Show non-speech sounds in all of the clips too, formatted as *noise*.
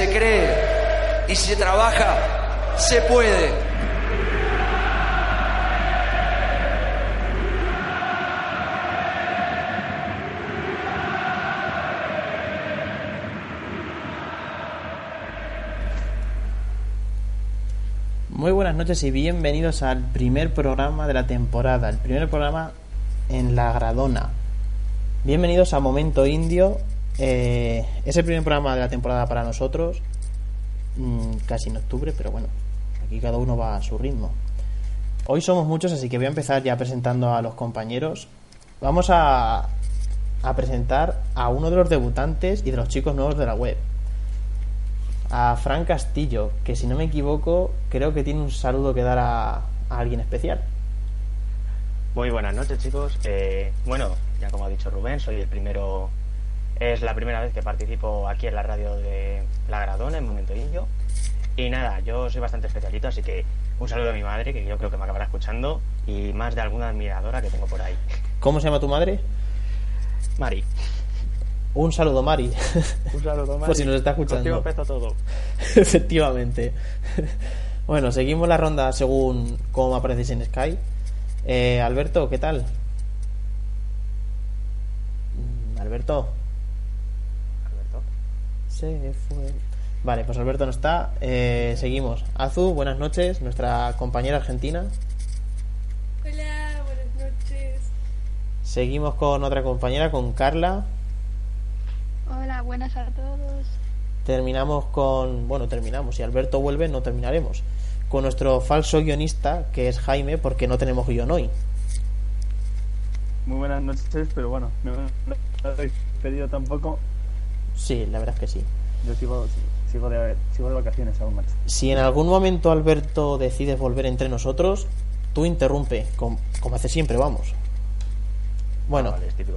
se cree y se trabaja, se puede. Muy buenas noches y bienvenidos al primer programa de la temporada, el primer programa en la Gradona. Bienvenidos a Momento Indio. Eh, es el primer programa de la temporada para nosotros, mm, casi en octubre, pero bueno, aquí cada uno va a su ritmo. Hoy somos muchos, así que voy a empezar ya presentando a los compañeros. Vamos a, a presentar a uno de los debutantes y de los chicos nuevos de la web. A Fran Castillo, que si no me equivoco, creo que tiene un saludo que dar a, a alguien especial. Muy buenas noches, chicos. Eh, bueno, ya como ha dicho Rubén, soy el primero. Es la primera vez que participo aquí en la radio de La Gradona, en Momento Indio. Y nada, yo soy bastante especialito, así que un saludo a mi madre, que yo creo que me acabará escuchando, y más de alguna admiradora que tengo por ahí. ¿Cómo se llama tu madre? Mari. Un saludo, Mari. Un saludo, *laughs* Mari. Por si nos está escuchando. Todo. *laughs* Efectivamente. bueno, seguimos la ronda según cómo apareces en Sky. Eh, Alberto, ¿qué tal? Mm, Alberto. Alberto. Se fue. Vale, pues Alberto no está. Eh, seguimos. Azu, buenas noches, nuestra compañera argentina. Hola, buenas noches. Seguimos con otra compañera, con Carla. Hola, buenas a todos. Terminamos con. Bueno, terminamos. Si Alberto vuelve, no terminaremos. Con nuestro falso guionista, que es Jaime, porque no tenemos guion hoy. Muy buenas noches, pero bueno, no, no habéis pedido tampoco. Sí, la verdad es que sí. Yo sigo, sigo, de, sigo de vacaciones aún, macho. Si en algún momento Alberto decides volver entre nosotros, tú interrumpe, com- como, hace siempre, vamos. Bueno, Ah, vale, es típico.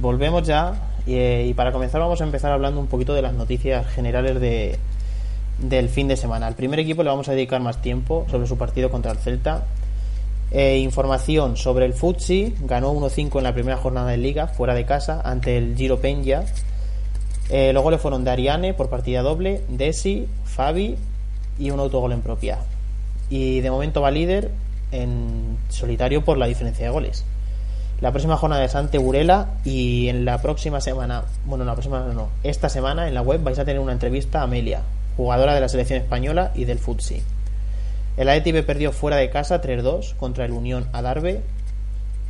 volvemos ya y, eh, y para comenzar vamos a empezar hablando un poquito de las noticias generales de, del fin de semana. Al primer equipo le vamos a dedicar más tiempo sobre su partido contra el Celta. Eh, información sobre el Futsi, ganó 1-5 en la primera jornada de liga, fuera de casa, ante el Giro Peña. Eh, los goles fueron de Ariane por partida doble, Desi, Fabi y un autogol en propia. Y de momento va líder en solitario por la diferencia de goles. La próxima jornada es ante Burela y en la próxima semana, bueno, la próxima no, esta semana en la web vais a tener una entrevista a Amelia, jugadora de la selección española y del Futsi. El Athletic B perdió fuera de casa 3-2 contra el Unión Adarve.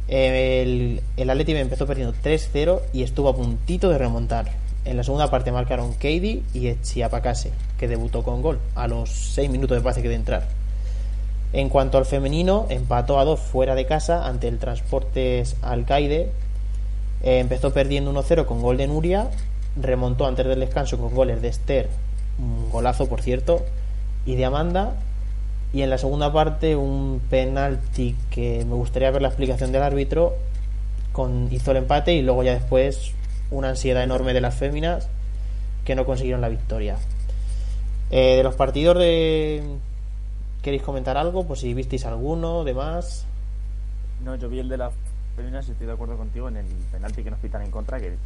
El, el empezó perdiendo 3-0 y estuvo a puntito de remontar. En la segunda parte marcaron Keidi y Chiapacase, que debutó con gol a los 6 minutos de pase que de entrar. En cuanto al femenino, empató a 2 fuera de casa ante el Transportes Alcaide. Eh, empezó perdiendo 1-0 con gol de Nuria. Remontó antes del descanso con goles de Esther, un golazo por cierto, y de Amanda. Y en la segunda parte, un penalti que me gustaría ver la explicación del árbitro. Con, hizo el empate y luego ya después una ansiedad enorme de las féminas que no consiguieron la victoria. Eh, de los partidos de, ¿Queréis comentar algo? Pues si visteis alguno, demás. No, yo vi el de las féminas y estoy de acuerdo contigo en el penalti que nos pitan en contra, que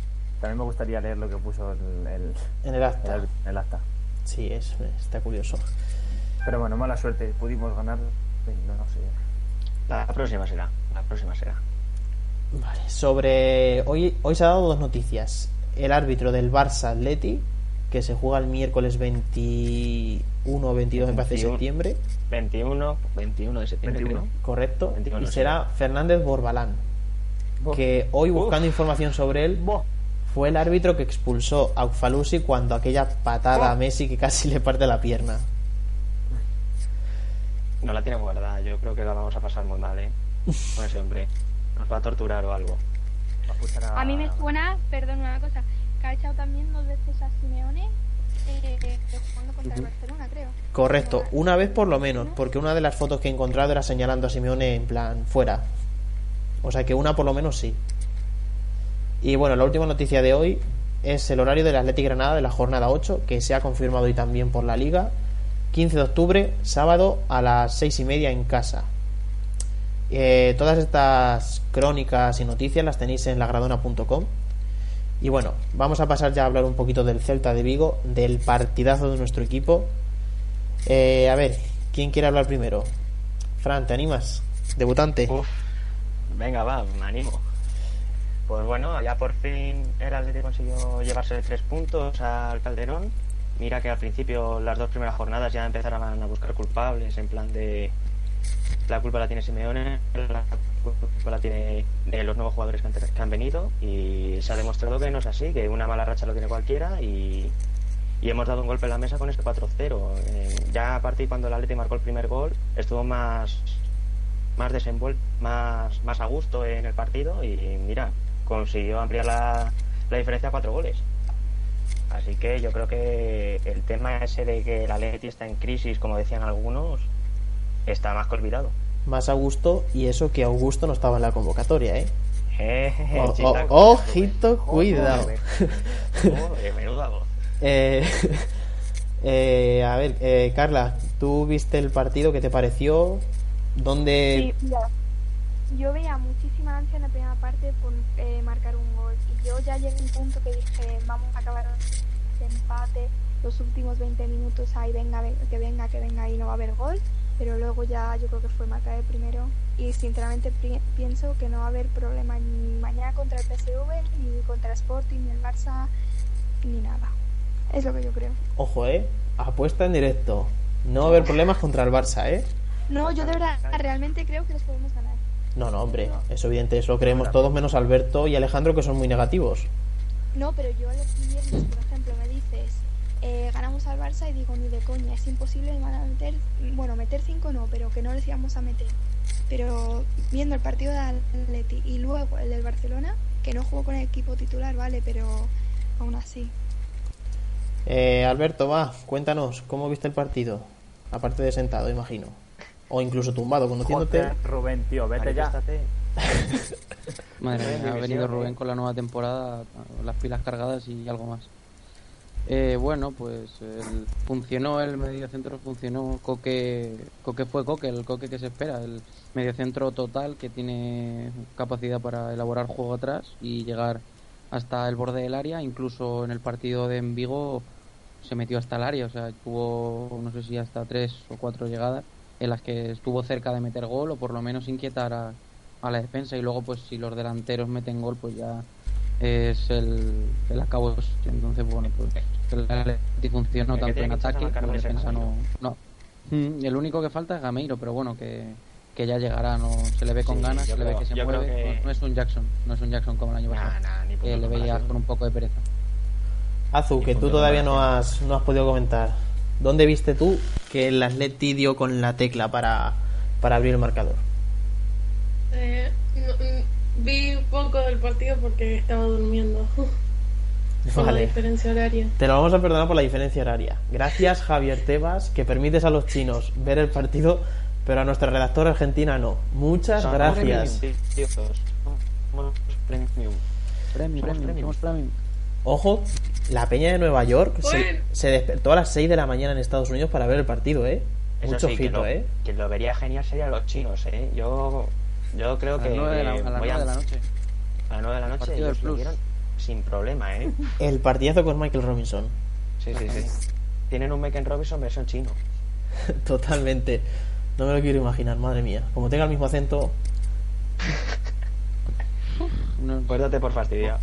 también me gustaría leer lo que puso el, el, En el acta. el- el acta. Sí, es, está curioso. Pero bueno, mala suerte, pudimos ganar, no, no sé. La próxima será. La próxima será. Vale, sobre. Hoy, hoy se ha dado dos noticias. El árbitro del Barça Atleti, que se juega el miércoles 21 o 22 me parece, de 21. septiembre, 21, 21 de septiembre, 21. creo. correcto. 21, y sí. será Fernández Borbalán, que hoy buscando información sobre él, fue el árbitro que expulsó a Ufalusi cuando aquella patada a. Messi que casi le parte la pierna. No la tiene guardada. Yo creo que la vamos a pasar muy mal, ¿eh? *laughs* Con ese hombre. Nos va a torturar o algo. Va a A mí me suena, perdón, una cosa, que ha echado también dos veces a Simeone Correcto, una vez por lo menos, porque una de las fotos que he encontrado era señalando a Simeone en plan fuera. O sea que una por lo menos sí. Y bueno, la última noticia de hoy es el horario del Athletic Granada de la jornada 8, que se ha confirmado hoy también por la Liga. 15 de octubre, sábado a las 6 y media en casa. Eh, todas estas crónicas y noticias las tenéis en lagradona.com. Y bueno, vamos a pasar ya a hablar un poquito del Celta de Vigo, del partidazo de nuestro equipo. Eh, a ver, ¿quién quiere hablar primero? Fran, ¿te animas? Debutante. Uf. Venga, va, me animo. Pues bueno, ya por fin el Atlético consiguió llevarse tres puntos al Calderón. Mira que al principio, las dos primeras jornadas ya empezaron a buscar culpables, en plan de la culpa la tiene Simeone, la culpa la tiene de los nuevos jugadores que han, venido y se ha demostrado que no es así, que una mala racha lo tiene cualquiera y, hemos dado un golpe en la mesa con este 4-0. Eh, ya a partir cuando el Atlético marcó el primer gol, estuvo más más desenvuelto, más, más a gusto en el partido y mira, consiguió ampliar la, la diferencia a cuatro goles. Así que yo creo que el tema ese de que el Atleti está en crisis, como decían algunos, está más que olvidado. Más a gusto y eso que Augusto no estaba en la convocatoria, ¿eh? Jejeje, *laughs* O- chita, o- ojito, Joder, cuidado. joder, menuda voz. *laughs* Eh, *laughs* eh, a ver, eh, Carla, ¿tú viste el partido? ¿Qué te pareció? ¿Dónde...? Sí, mira, yo veía muchísima ansia en la primera parte por eh, marcar un gol y yo ya llegué a un punto que dije vamos a acabar este empate los últimos 20 minutos ahí venga, ven- que venga que venga y no va a haber gol pero luego ya yo creo que fue marcar el primero y sinceramente pienso que no va a haber problema ni mañana contra el PSV ni contra el Sporting ni el Barça ni nada es lo que yo creo Ojo, ¿eh? Apuesta en directo. No va a haber problemas contra el Barça, ¿eh? no yo de verdad realmente creo que los podemos ganar No, no, hombre, es evidente, eso lo creemos todos menos Alberto y Alejandro que son muy negativos. No, pero yo los viernes, por ejemplo, me dices, eh, ganamos al Barça y digo, ni de coña, es imposible van a meter, bueno, meter cinco no, pero que no les íbamos a meter. Pero viendo el partido de Atleti y luego el del Barcelona, que no jugó con el equipo titular, vale, pero aún así. Eh, Alberto, va, cuéntanos, ¿cómo viste el partido? Aparte de sentado, imagino. O incluso tumbado, conociéndote. Joder, Rubén, tío, vete ya. *laughs* Madre mía, ha venido. Rubén con la nueva temporada, las pilas cargadas y algo más. Eh, bueno, pues el- funcionó el mediocentro, funcionó. Coque, Coque fue Coque, el Coque que se espera, el mediocentro total que tiene capacidad para elaborar juego atrás y llegar hasta el borde del área, incluso en el partido de en Vigo se metió hasta el área, o sea, tuvo no sé si hasta tres o cuatro llegadas en las que estuvo cerca de meter gol o por lo menos inquietar a, la defensa. Y luego pues si los delanteros meten gol pues ya es el, el acabo entonces bueno pues el funcionó El que tanto en que ataque como en defensa no, Mm, el único que falta es Gameiro pero bueno que, que ya llegará no se le ve con Sí, ganas se le ve que se mueve que- no, no es un Jackson no es un Jackson como el año pasado Nah, nah, ni que le veía con un poco de pereza Azu, que tú todavía no has, no has podido comentar. ¿Dónde viste tú que el Atleti dio con la tecla para, para abrir el marcador? Eh, no- mm, vi un poco del partido porque estaba durmiendo. *laughs* Por la diferencia horaria. Te lo vamos a perdonar por la diferencia horaria. Gracias, Javier Tebas, que permites a los chinos ver el partido, pero a nuestra redactora argentina no. Muchas Somos gracias. Ojo, la peña de Nueva York se, se despertó a las 6 de la mañana en Estados Unidos para ver el partido, ¿eh? Eso Mucho sí, que lo, ¿eh? que lo vería genial serían los chinos, ¿eh? Yo, yo creo a que, las 9 de la, a las voy 9 de la noche A las 9 de la noche Sin problema, ¿eh? *laughs* El partidazo con Michael Robinson. Sí, sí, sí. Tienen un Meken Robinson versión chino. *laughs* Totalmente. No me lo quiero imaginar, madre mía. Como tenga el mismo acento, *laughs* No- Pues date por fastidiado.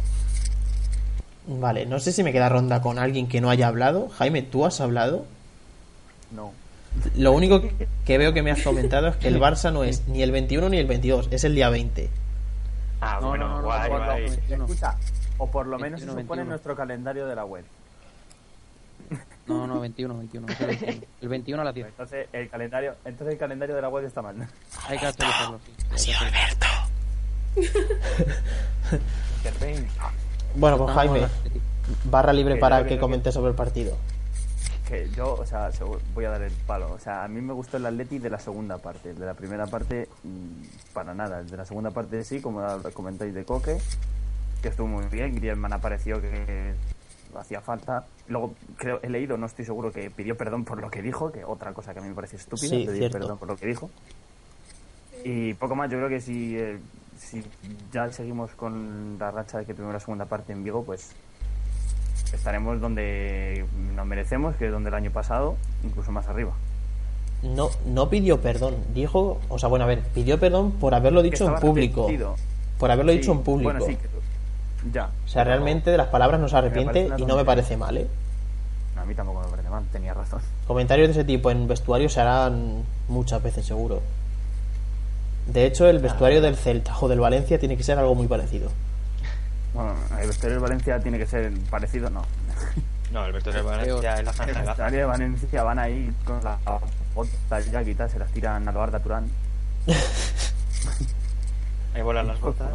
Vale, no sé si me queda ronda con alguien que no haya hablado. Jaime, ¿tú has hablado? No. Lo único que veo que me has comentado es que el Barça no es ni el 21 ni el 22, es el día 20. Ah, No, bueno, no, no, guay, guay. 21. escucha, o por lo menos 21, se supone 21. en nuestro calendario de la web. no, no, 21, 21, es el 21. El 21 a las 10 Entonces el calendario, entonces el calendario de la web está mal. hay que actualizarlo sí. Interpain. *laughs* Bueno, pues No, Jaime, no, barra libre Que para que creo que- comentes sobre el partido. Que yo, o sea, se- voy a dar el palo. O sea, a mí me gustó el Atleti de la segunda parte. El de la primera parte, mm, para nada. El de la segunda parte sí, como comentáis de Coque, que estuvo muy bien. Griezmann apareció que hacía falta. Luego, creo, he leído, no estoy seguro, que pidió perdón por lo que dijo, que otra cosa que a mí me parece estúpida, Sí, pedir cierto. perdón por lo que dijo. Y poco más, yo creo que si, eh, si ya seguimos con la racha de que tuvimos la segunda parte en Vigo, pues estaremos donde nos merecemos, que es donde el año pasado, incluso más arriba. No, no pidió perdón, dijo, o sea, bueno, a ver, pidió perdón por haberlo dicho en público. arrepentido. Por haberlo Sí, dicho en público. Bueno, sí, que- ya. O sea, realmente de las palabras no se arrepiente y no me parece mal, ¿eh? A mí tampoco me parece mal, tenía razón. Comentarios de ese tipo en vestuario se harán muchas veces, seguro. De hecho, el vestuario del Celta o del Valencia tiene que ser algo muy parecido. Bueno, el vestuario de Valencia tiene que ser parecido, no. No, el vestuario de Valencia es la El de gaza. vestuario de Valencia van ahí con las botas ya quitadas, se las tiran a lo Arda Turán. Ahí vuelan las botas.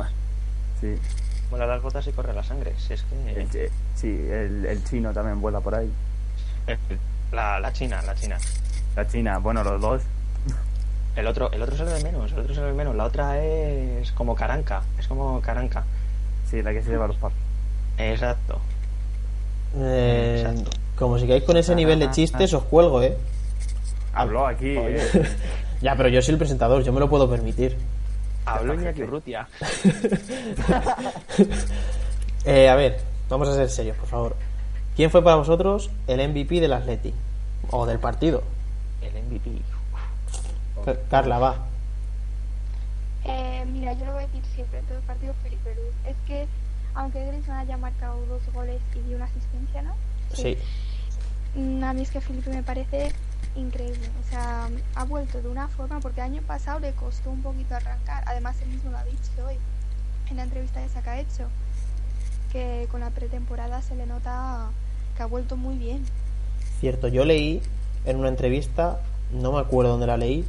Sí. Vuelan las botas y corre la sangre. Si es que... Sí, el, el chino también vuela por ahí. La, la China, la China. La China, bueno, los dos. El otro, el otro es el de menos, el otro es el de menos. La otra es como caranca, es como caranca. Sí, la que se lleva los papos. Exacto. Eh, Exacto. como sigáis con ese nivel de chistes, os cuelgo, ¿eh? Habló aquí. Oye. *laughs* Ya, pero yo soy el presentador, yo me lo puedo permitir. Habló Iñaki Urrutia. *laughs* Eh, a ver, vamos a ser serios, por favor. ¿Quién fue para vosotros el MVP del Atleti? O del partido. El MVP. Ca- Carla, va. Eh, mira, yo lo voy a decir siempre, todo el partido Felipe Luz. Es que, aunque Griezmann haya marcado dos goles y dio una asistencia, ¿no? Sí. Mm, A mí es que Felipe me parece increíble. O sea, ha vuelto de una forma, porque el año pasado le costó un poquito arrancar. Además, él mismo lo ha dicho hoy, en la entrevista esa que ha hecho, que con la pretemporada se le nota que ha vuelto muy bien. Cierto, yo leí en una entrevista, no me acuerdo dónde la leí,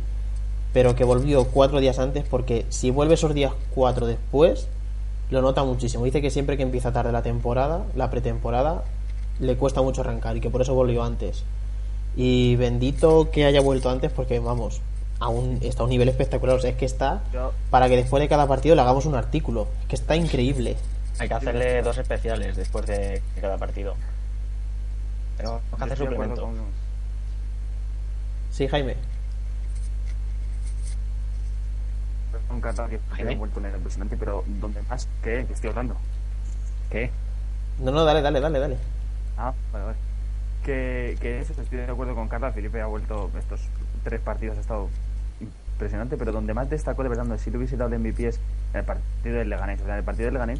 pero que volvió cuatro días antes porque si vuelve esos días cuatro después, lo nota muchísimo. Dice que siempre que empieza tarde la temporada, la pretemporada, le cuesta mucho arrancar y que por eso volvió antes. Y bendito que haya vuelto antes porque, vamos, a un, está a un nivel espectacular. O sea, es que está Yo- para que después de cada partido le hagamos un artículo. Es que está increíble. Hay que hacerle dos especiales después de cada partido. Tenemos que hacer suplemento. con- Sí, Jaime. Qatar que Jaime. vuelto en el impresionante, pero ¿dónde más? ¿Qué? ¿Qué estoy hablando? ¿Qué? No, no, dale, dale, dale, dale. Ah, vale, vale. Que, que eso, estoy de acuerdo con Carla. Felipe ha vuelto estos tres partidos, ha estado impresionante, pero donde más destacó de verdad, donde sí le hubiese dado el MVP es en el partido del Leganés. O sea, en el partido del Leganés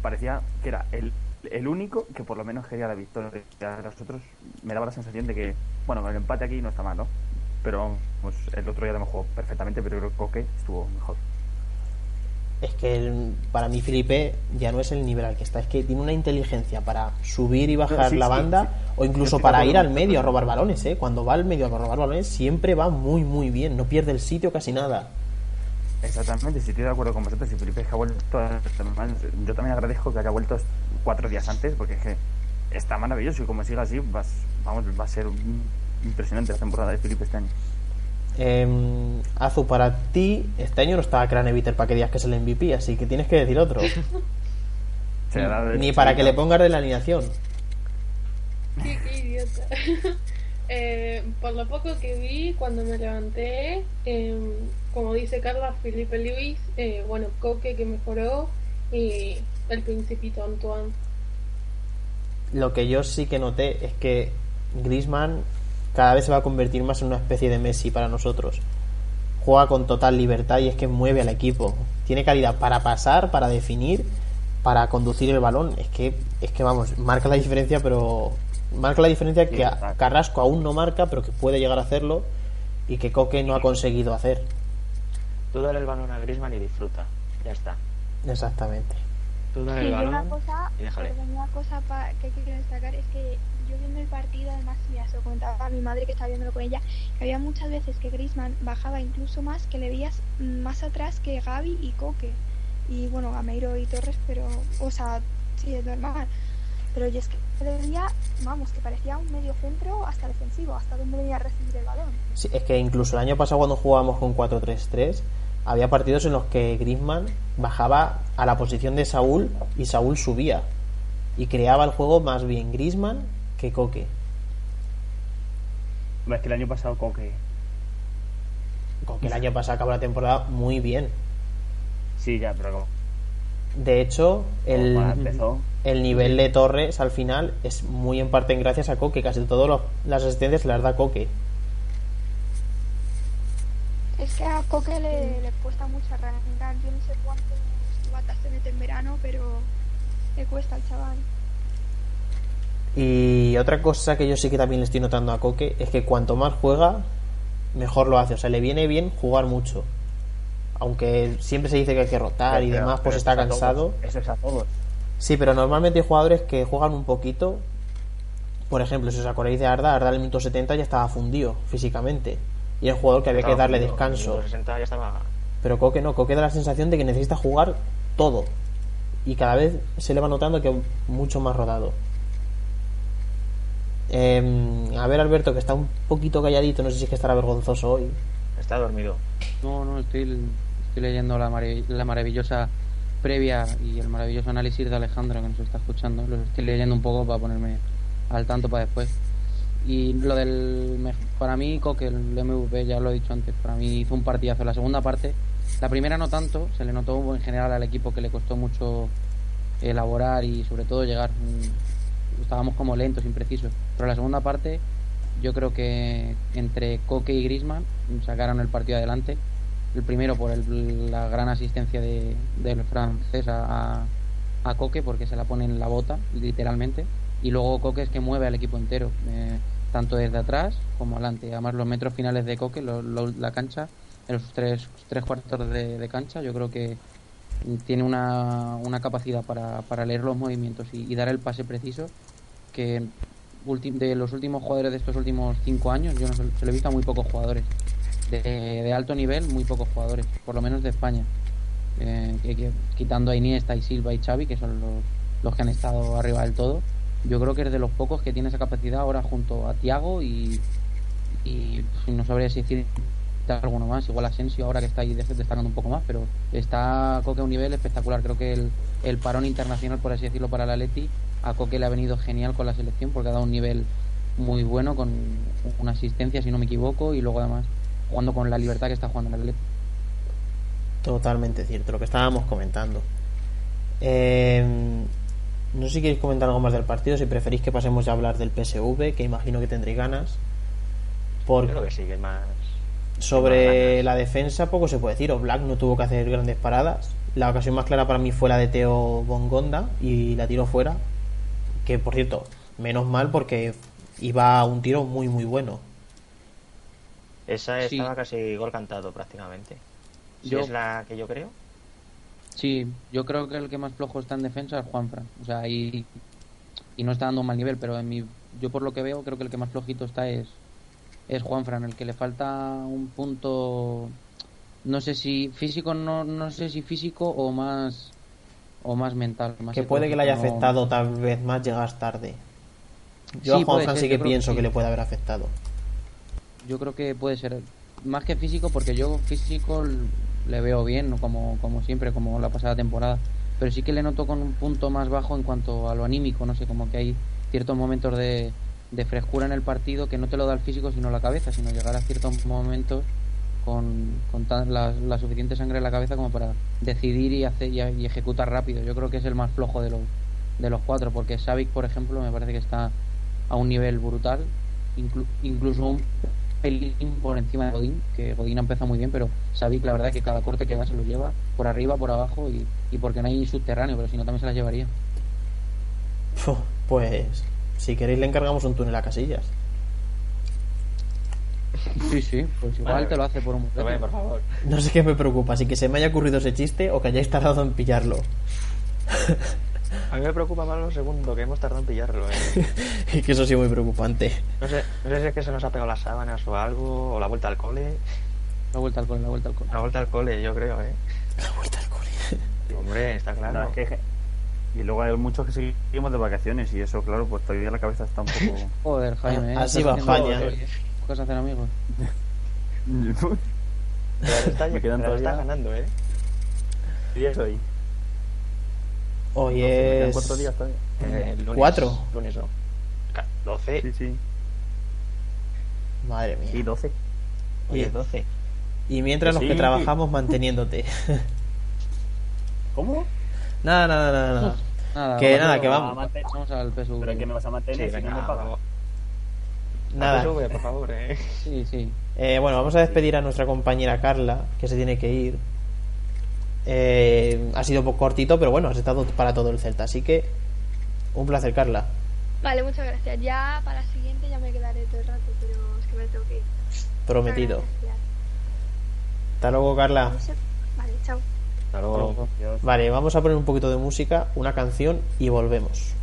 parecía que era el, el único que por lo menos quería la victoria. A los otros me daba la sensación de que, bueno, el empate aquí no está mal, ¿no? Pero pues, el otro día también jugó perfectamente, pero creo que estuvo mejor. Es que el- para mí Felipe ya no es el nivel al que está, es que tiene una inteligencia para subir y bajar sí, la sí, banda sí. o incluso para ir al medio a robar balones, ¿eh? Cuando va al medio a robar balones siempre va muy muy bien, no pierde el sitio casi nada. Exactamente, si estoy de acuerdo con vosotros, si Felipe es que ha vuelto, yo también agradezco que haya vuelto cuatro días antes, porque es que está maravilloso y como siga así, vas, vamos, va a ser impresionante la temporada de Felipe este año. Eh, Azu, para ti este año no está Craneviter para que digas que es el MVP, así que tienes que decir otro. *laughs* Ni para que le pongas de la alineación. Qué, qué idiota. *laughs* Eh, por lo poco que vi cuando me levanté, eh, como dice Carla, Felipe Luis, eh, bueno, Coque que mejoró y el principito Antoine. Lo que yo sí que noté es que Griezmann cada vez se va a convertir más en una especie de Messi para nosotros. Juega con total libertad y es que mueve al equipo. Tiene calidad para pasar, para definir, para conducir el balón. Es que, es que vamos, marca la diferencia, pero marca la diferencia que a- Carrasco aún no marca, pero que puede llegar a hacerlo y que Coque no ha conseguido hacer. Tú dale el balón a Griezmann y disfruta. Ya está. Exactamente. Tú dale Sí, el yo una balón cosa, y déjale. una cosa pa- que quiero destacar es que yo viendo el partido, además, ya se lo comentaba a mi madre que estaba viéndolo con ella, que había muchas veces que Griezmann bajaba incluso más, que le veías más atrás que Gaby y Coque. Y bueno, Gameiro y Torres, pero, o sea, sí, es normal. Pero yo es que veía, vamos, que parecía un medio centro hasta defensivo, hasta donde venía a recibir el balón. Sí, es que incluso el año pasado cuando jugábamos con 4-3-3 había partidos en los que Griezmann bajaba a la posición de Saúl y Saúl subía y creaba el juego más bien Griezmann que Coque. Es que el año pasado Coque, Coque el año pasado acabó la temporada muy bien. sí, ya, pero como- De hecho, el, el nivel de Torres al final es muy en parte gracias a Coque. Casi todas las asistencias las da Coque. Es que a Coque le, le cuesta mucho arrancar. Yo no sé cuántos batas se mete en verano, pero le cuesta al chaval. Y otra cosa que yo sí que también le estoy notando a Coque es que cuanto más juega, mejor lo hace. O sea, le viene bien jugar mucho. Aunque siempre se dice que hay que rotar y demás, pues está eso cansado. Eso es a todos. Sí, pero normalmente hay jugadores que juegan un poquito. Por ejemplo, si os acordáis de Arda, Arda en el minuto 70 ya estaba fundido físicamente. Y un jugador que había que darle fundido, descanso. en los 60 ya estaba. Pero Coque no, Coque da la sensación de que necesita jugar todo. Y cada vez se le va notando que mucho más rodado. Em, a ver, Alberto, que está un poquito calladito, no sé si es que estará vergonzoso hoy. Está dormido. No, no, estoy, estoy leyendo la, marav- la maravillosa previa y el maravilloso análisis de Alejandro que nos está escuchando. Lo estoy leyendo un poco para ponerme al tanto para después. Y lo del. mej- Para mí, Coque, el MVP, ya lo he dicho antes, para mí hizo un partidazo. La segunda parte, la primera no tanto, se le notó en general al equipo que le costó mucho elaborar y sobre todo llegar. Estábamos como lentos, imprecisos. Pero la segunda parte, yo creo que entre Coque y Grisman sacaron el partido adelante. El primero por el- la gran asistencia de, del francés a, a, Coque, porque se la pone en la bota, literalmente. Y luego Coque es que mueve al equipo entero, eh, tanto desde atrás como adelante. Además, los metros finales de Coque, la cancha, en los tres, tres cuartos de, de cancha, yo creo que tiene una, una capacidad para, para leer los movimientos y, dar el pase preciso que de los últimos jugadores de estos últimos cinco años yo no se, se lo he visto a muy pocos jugadores de, de alto nivel muy pocos jugadores por lo menos de España. Eh, quitando a Iniesta y Silva y Xavi que son los, los que han estado arriba del todo yo creo que es de los pocos que tiene esa capacidad ahora junto a Tiago y, y no sabría si decir alguno más. Igual Asensio ahora que está ahí des- destacando un poco más, pero está Coque a un nivel espectacular. Creo que el, el parón internacional, por así decirlo, para el Atleti, a Coque le ha venido genial con la selección porque ha dado un nivel muy bueno con una asistencia, si no me equivoco, y luego además jugando con la libertad que está jugando el Atleti. Totalmente cierto, lo que estábamos comentando. Eh, no sé si queréis comentar algo más del partido, si preferís que pasemos ya a hablar del PSV, que imagino que tendréis ganas. Por, Creo que sí, que es más. Sobre la defensa poco se puede decir. Black no tuvo que hacer grandes paradas. La ocasión más clara para mí fue la de Teo Bongonda y la tiró fuera. Que por cierto, menos mal porque iba a un tiro muy muy bueno. Esa Sí. estaba casi gol cantado prácticamente. Si Yo- es la que yo creo. Sí, yo creo que el que más flojo está en defensa es Juanfran. O sea, y, y no está dando un mal nivel, pero en mi, yo por lo que veo creo que el que más flojito está es, es Juanfran, el que le falta un punto, no sé si físico, no, no sé si físico o más o más mental. Más Que puede que le haya no- afectado tal vez más llegar tarde. Yo Sí, a Juanfran sí que que pienso que, sí. le puede haber afectado. Yo creo que puede ser más que físico, porque yo físico le veo bien, como, como siempre, como la pasada temporada. Pero sí que le noto con un punto más bajo en cuanto a lo anímico, no sé, como que hay ciertos momentos de, de frescura en el partido que no te lo da el físico sino la cabeza, sino llegar a ciertos momentos con, con tan- la, la suficiente sangre en la cabeza como para decidir y, hacer, y, ejecutar rápido. Yo creo que es el más flojo de los, de los cuatro, porque Savic, por ejemplo, me parece que está a un nivel brutal, inclu- incluso un pelín por encima de Godín, que Godín ha empezado muy bien, pero Savic la verdad es que cada corte que da se lo lleva por arriba, por abajo y, y porque no hay subterráneo, pero si no también se las llevaría. Pues si queréis le encargamos un túnel a casillas. Sí, sí, pues igual Vale. te lo hace por un Rubén, por favor. No sé qué me preocupa, si que se me haya ocurrido ese chiste o que hayáis tardado en pillarlo. A mí me preocupa más lo segundo, que hemos tardado en pillarlo. ¿eh? *laughs* y que eso sí muy preocupante. No, sé, no sé si es que se nos ha pegado las sábanas o algo, o la vuelta al cole. La vuelta al cole, la vuelta al cole. La vuelta al cole, yo creo, ¿eh? La vuelta al cole. Hombre, está claro. No, es que- y luego hay muchos que seguimos de vacaciones y eso, claro, pues todavía la cabeza está un poco... *laughs* Joder, Jaime, ¿eh? Así va España. amigos, ¿eh? Puedes hacer amigos. Pero está, Me quedan pero está todavía- ganando, ¿eh? ¿Qué día es hoy? Hoy es... cuatro días todavía. Eh, lunes, ¿Cuatro? Lunes no. 12. Sí, sí. Madre Sí, mía. 12. Hoy Y, es 12. y mientras los que sí. trabajamos manteniéndote. *laughs* ¿Cómo? Nada, nada, nada, nada. Nada, Que nada, que vamos. mantener- Vamos al PSV. Pero que me vas a mantener Sí, si no me pagas. Nada. Sube, por favor, ¿eh? *laughs* Sí, sí. Eh, bueno, vamos a despedir a nuestra compañera Carla, que se tiene que ir. Eh, ha sido cortito, pero bueno, has estado para todo el Celta. Así que, un placer, Carla. Vale, muchas gracias. Ya para la siguiente ya me quedaré todo el rato, pero es que me tengo que ir. Prometido. Hasta luego, Carla. No sé- Vale, chao. Hasta luego. Dios. Vale, vamos a poner un poquito de música, una canción y volvemos.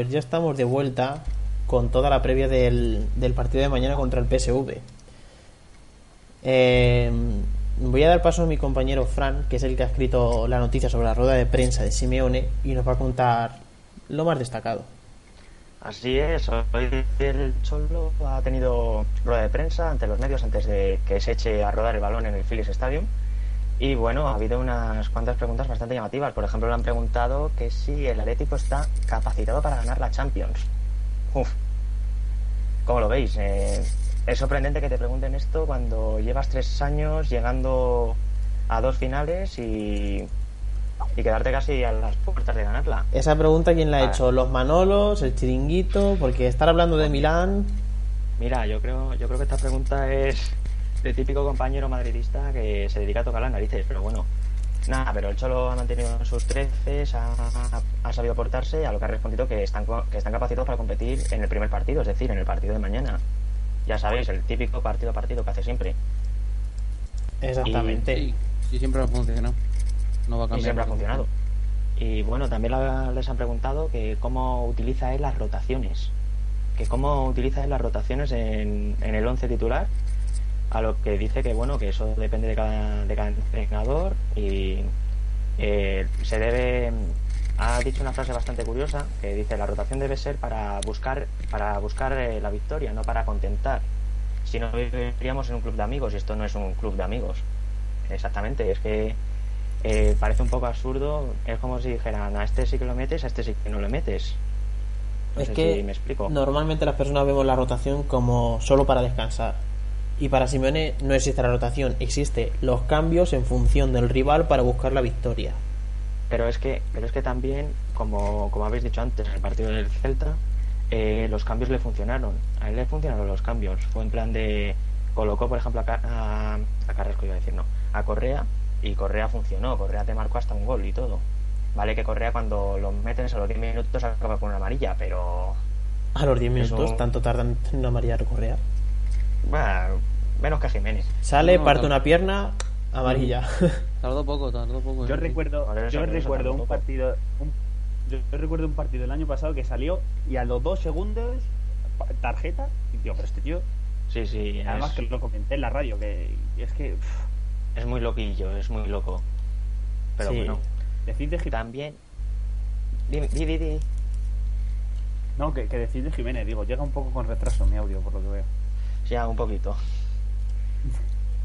Pues ya estamos de vuelta con toda la previa del, partido de mañana contra el PSV. Eh, voy a dar paso a mi compañero Fran, que es el que ha escrito la noticia sobre la rueda de prensa de Simeone y nos va a contar lo más destacado. Así es, hoy el Cholo ha tenido rueda de prensa ante los medios antes de que se eche a rodar el balón en el Phillies Stadium. Y bueno, ha habido unas cuantas preguntas bastante llamativas. Por ejemplo, le han preguntado que si el Atlético está capacitado para ganar la Champions. Uf, ¿cómo lo veis? Eh, es sorprendente que te pregunten esto cuando llevas tres años llegando a dos finales y, y quedarte casi a las puertas de ganarla. Esa pregunta, ¿quién la ha hecho? ¿Los Manolos? ¿El Chiringuito? Porque estar hablando de Milán. Mira, yo creo, yo creo que esta pregunta es de típico compañero madridista que se dedica a tocar las narices, pero bueno. Nada, pero el Cholo ha mantenido sus treces, ha, ha sabido portarse, a lo que ha respondido que están, co- que están capacitados para competir en el primer partido, es decir, en el partido de mañana. Ya sabéis, el típico partido a partido que hace siempre. Exactamente. Sí, sí, siempre ha funcionado. No va a Y cambiar. siempre ha funcionado. Y bueno, también la- les han preguntado que cómo utiliza él las rotaciones. Que cómo utiliza él las rotaciones en, en el 11 titular. A lo que dice que bueno, que eso depende de cada, de cada entrenador y eh, se debe ha dicho una frase bastante curiosa que dice la rotación debe ser para buscar para buscar eh, la victoria no para contentar. Si no viviríamos en un club de amigos y esto no es un club de amigos exactamente es que eh, parece un poco absurdo es como si dijeran a este sí que lo metes a este sí que no lo metes no es sé que si me explico. normalmente las personas vemos la rotación como solo para descansar. Y para Simeone no existe la rotación, existe los cambios en función del rival para buscar la victoria. Pero es que, pero es que también, como, como habéis dicho antes, en el partido del Celta, eh, los cambios le funcionaron. A él le funcionaron los cambios. Fue en plan de. Colocó, por ejemplo, a, a, a Carrasco, iba a decir, no. A Correa, y Correa funcionó. Correa te marcó hasta un gol y todo. Vale que Correa, cuando lo meten a los 10 minutos, acaba con una amarilla, pero. A los 10 Eso- minutos, tanto tardan en María Correa. Bueno, menos que Jiménez. Sale, No, parte no. una pierna, amarilla. *laughs* Tardó poco, tardó poco. Yo sí. recuerdo, yo recuerdo un partido, un- yo, yo recuerdo un partido el año pasado que salió y a los dos segundos tarjeta y digo, pero este tío, Sí, sí. además es, que lo comenté en la radio que es que pff, es muy loquillo, es muy loco. Pero Sí. bueno. decir de Jiménez, También. Di, di, di, di. no que, que decir de Jiménez, digo, llega un poco con retraso mi audio por lo que veo. Sí, un poquito.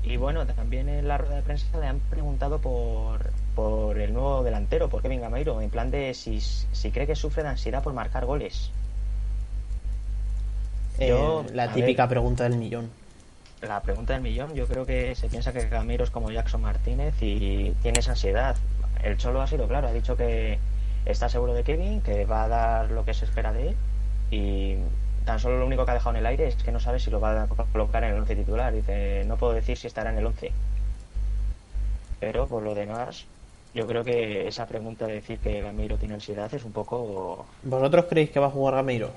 Y bueno, también en la rueda de prensa le han preguntado por, por el nuevo delantero, por Kevin Gameiro, en plan de si, si cree que sufre de ansiedad por marcar goles. Eh, Yo, la a típica ver. pregunta del millón. La pregunta del millón, yo creo que se piensa que Gameiro es como Jackson Martínez y tiene esa ansiedad. El Cholo ha sido claro, ha dicho que está seguro de Kevin, que va a dar lo que se espera de él y tan solo lo único que ha dejado en el aire es que no sabe si lo va a colocar en el 11 titular. Dice, no puedo decir si estará en el 11. Pero por lo demás, yo creo que esa pregunta de decir que Gameiro tiene ansiedad es un poco... ¿Vosotros creéis que va a jugar Gameiro?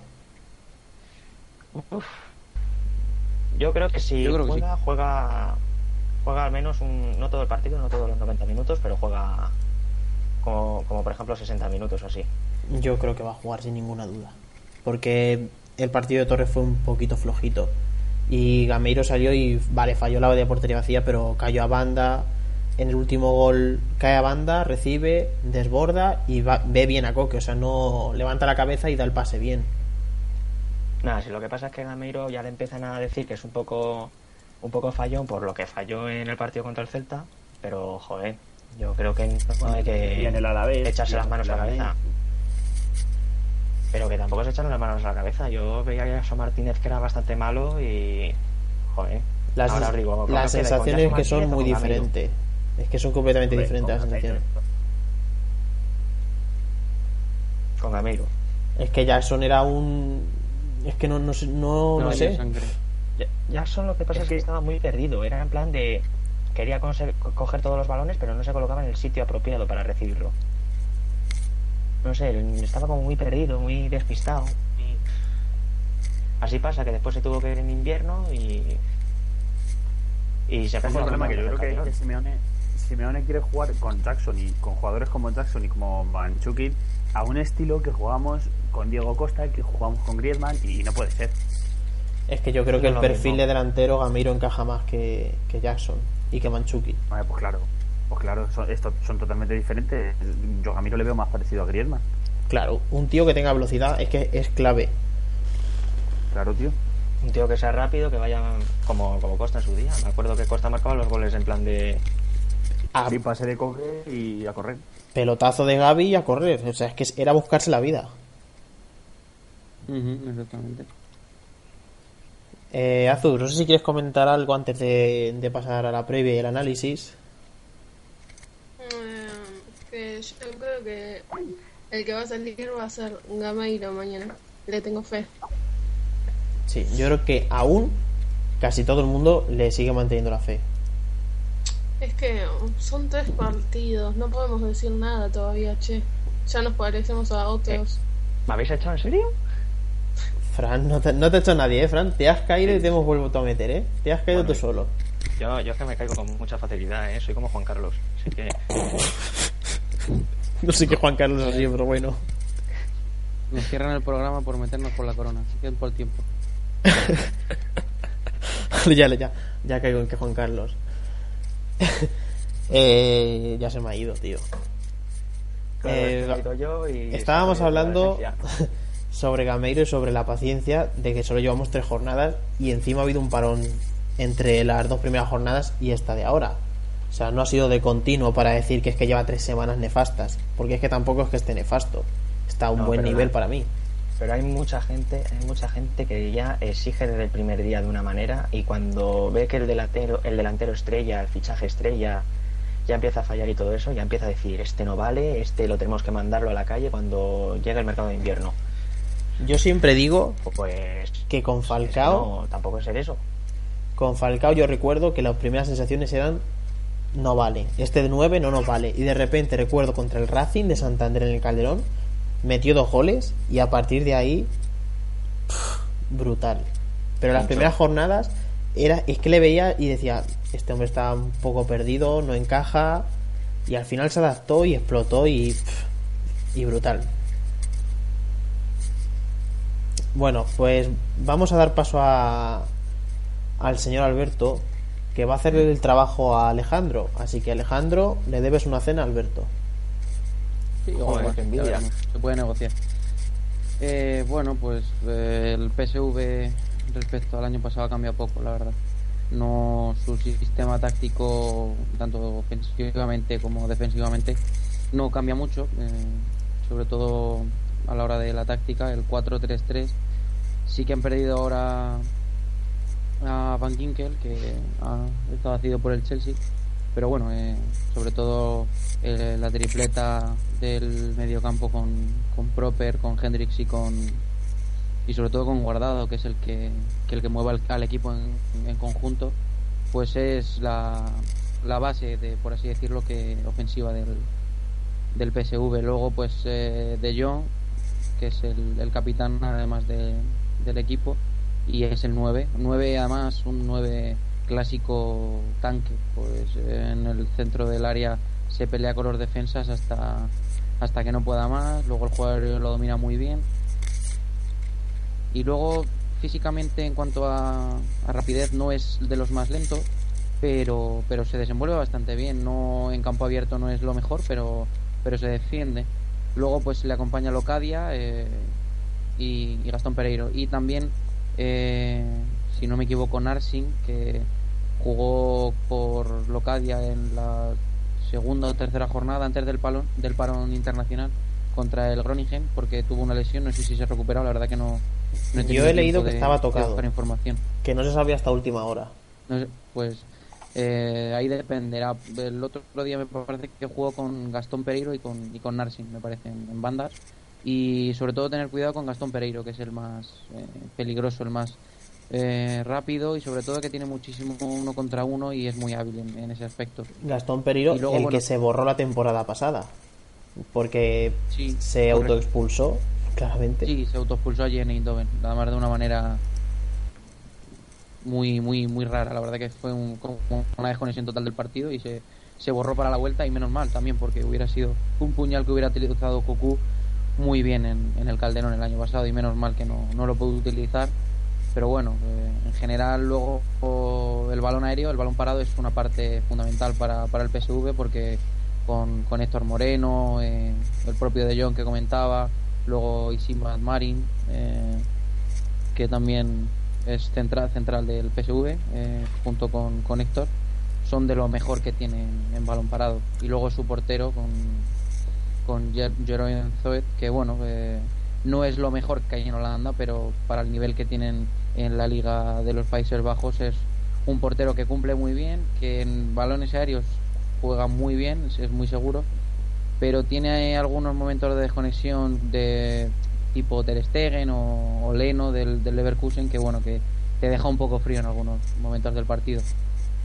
Uf. Yo creo que si que juega, juega, juega al menos un, no todo el partido, no todos los 90 minutos, pero juega como, como por ejemplo 60 minutos o así. Yo creo que va a jugar sin ninguna duda. Porque el partido de Torres fue un poquito flojito. Y Gameiro salió y, vale, falló la de portería vacía, pero cayó a banda. En el último gol cae a banda, recibe, desborda y va- ve bien a Coque. O sea, no levanta la cabeza y da el pase bien. Nada, si lo que pasa es que Gameiro ya le empiezan a decir que es un poco un poco fallón por lo que falló en el partido contra el Celta, pero joder, yo creo que no hay y en el que Alavés, echarse las manos a la cabeza. Pero que tampoco se echaron las manos a la cabeza. Yo veía a Jason Martínez que era bastante malo y joder. Las, ahora os digo, ¿cómo las queda? ¿Con sensaciones Jason que son Martínez muy diferentes. Es que son completamente Hombre, diferentes las sensaciones. Con Gameiro. Es que Jackson era un. Es que no, no, sé- no, no había sé. Jackson lo que pasa es, que estaba muy perdido. Era en plan de. Quería coger todos los balones, pero no se colocaba en el sitio apropiado para recibirlo. No sé, estaba como muy perdido, muy despistado. y- Así pasa que después se tuvo que ir en invierno y. Y se Es puso el problema que yo creo que, Simeone, Simeone quiere jugar con Jackson y con jugadores como Jackson y como Manchukic a un estilo que jugamos con Diego Costa, que jugamos con Griezmann y no puede ser. Es que yo creo que es el perfil de delantero Gameiro encaja más que, que Jackson y que Manchuki. Vale, pues claro, pues claro, son, esto- son totalmente diferentes. Yo a Gamiro le veo más parecido a Griezmann. Claro, un tío que tenga velocidad es que es clave. Claro, tío. Un tío que sea rápido, que vaya como, como Costa en su día. Me acuerdo que Costa marcaba los goles en plan de. A Sí, pase de coque y a correr. pelotazo de Gaby y a correr. O sea, es que era buscarse la vida. Exactamente. Eh, Azul, no sé si quieres comentar algo antes de, de pasar a la previa y el análisis. Eh, que yo creo que el que va a salir va a ser Gameiro mañana. Le tengo fe. Sí, yo creo que aún casi todo el mundo le sigue manteniendo la fe. Es que son tres partidos, no podemos decir nada todavía, che. Ya nos parecemos a otros. ¿Me habéis echado en serio? Fran, no te, no te ha hecho nadie, ¿eh, Fran? Te has caído y te hemos vuelto a meter, ¿eh? Te has caído Bueno, tú solo. Yo, yo es que me caigo con mucha facilidad, ¿eh? Soy como Juan Carlos. Así que. *laughs* No sé qué Juan Carlos así, pero bueno. Nos cierran el programa por meternos por la corona. Así que por el tiempo. *laughs* ya, ya, ya caigo en que Juan Carlos. *laughs* eh, ya se me ha ido, tío. Eh, Estábamos ha hablando sobre Gameiro y sobre la paciencia de que solo llevamos tres jornadas y encima ha habido un parón entre las dos primeras jornadas y esta de ahora. O sea, no ha sido de continuo para decir que es que lleva tres semanas nefastas, porque es que tampoco es que esté nefasto. Está a un No, buen nivel no. para mí. Pero hay mucha gente, hay mucha gente que ya exige desde el primer día de una manera y cuando ve que el delantero, el delantero estrella, el fichaje estrella, ya empieza a fallar y todo eso, ya empieza a decir, este no vale, este lo tenemos que mandarlo a la calle cuando llegue el mercado de invierno. Yo siempre digo Pues que con es que Falcao, no, tampoco es ser eso. con Falcao yo recuerdo que las primeras sensaciones eran no vale, este de 9 no nos vale. Y de repente recuerdo contra el Racing de Santander en el Calderón, metió dos goles y a partir de ahí pff, brutal. Pero las Mucho. primeras jornadas era es que le veía y decía, este hombre está un poco perdido, no encaja y al final se adaptó y explotó y pff, y brutal. Bueno, pues vamos a dar paso a al señor Alberto que va a hacerle el trabajo a Alejandro, así que Alejandro le debes una cena a Alberto. Sí, Joder, envidia. Se puede negociar. Eh, bueno, pues eh, el PSV respecto al año pasado ha cambiado poco, la verdad. No su sistema táctico, tanto ofensivamente como defensivamente, no cambia mucho. eh, sobre todo a la hora de la táctica, el 4-3-3. Sí que han perdido ahora a Van Ginkel, que ha estado cedido por el Chelsea. Pero bueno, eh, sobre todo eh, la tripleta del mediocampo con, con Proper, con Hendrix y con y sobre todo con Guardado, que es el que, que el que mueve al, equipo en, conjunto, pues es la, la base de, por así decirlo, que ofensiva del, del PSV. Luego, pues eh, De Jong, que es el, el capitán además de- del equipo, y es el 9. 9 además, un 9 clásico tanque, pues en el centro del área se pelea con los defensas hasta, hasta que no pueda más, luego el jugador lo domina muy bien. Y luego físicamente en cuanto a, a rapidez no es de los más lentos, pero, pero se desenvuelve bastante bien. No en campo abierto no es lo mejor, pero, pero se defiende. Luego pues le acompaña Locadia eh, y Gastón Pereiro. Y también, eh, si no me equivoco, Narsing, que jugó por Locadia en la segunda o tercera jornada antes del, palón, del parón internacional contra el Groningen porque tuvo una lesión, no sé si se ha recuperado, la verdad que no, no Yo tenido he leído que de- estaba tocado. información. Que no se sabía hasta última hora. No sé, pues eh, ahí dependerá. El otro día me parece que jugó con Gastón Pereiro y con, y con Narsing, me parece, en, en bandas. Y sobre todo tener cuidado con Gastón Pereiro, que es el más eh, peligroso, el más eh, rápido y sobre todo que tiene muchísimo uno contra uno y es muy hábil en, en ese aspecto. Gastón luego, el bueno- que se borró la temporada pasada. Porque Sí, se correcto. autoexpulsó, claramente. Sí, se autoexpulsó allí en Eindhoven, además de una manera muy muy muy rara. La verdad que fue un- como una desconexión total del partido y se, se borró para la vuelta y menos mal también porque hubiera sido un puñal que hubiera utilizado Cocu muy bien en, el Calderón el año pasado y menos mal que no, no lo pudo utilizar. Pero bueno, eh, en general luego o el balón aéreo, el balón parado es una parte fundamental para, para el PSV porque con, con Héctor Moreno, eh, el propio De Jong que comentaba, luego Isim Marin, eh, que también es central, central del PSV, eh, junto con, con Héctor, son de lo mejor que tienen en balón parado. Y luego su portero con, con Jer- Jeroen Zoet, que bueno, eh, no es lo mejor que hay en Holanda, pero para el nivel que tienen en la Liga de los Países Bajos es un portero que cumple muy bien, que en balones aéreos juega muy bien, es- muy seguro, pero tiene algunos momentos de desconexión de tipo Ter Stegen o, Leno del, del Leverkusen que bueno que te deja un poco frío en algunos momentos del partido.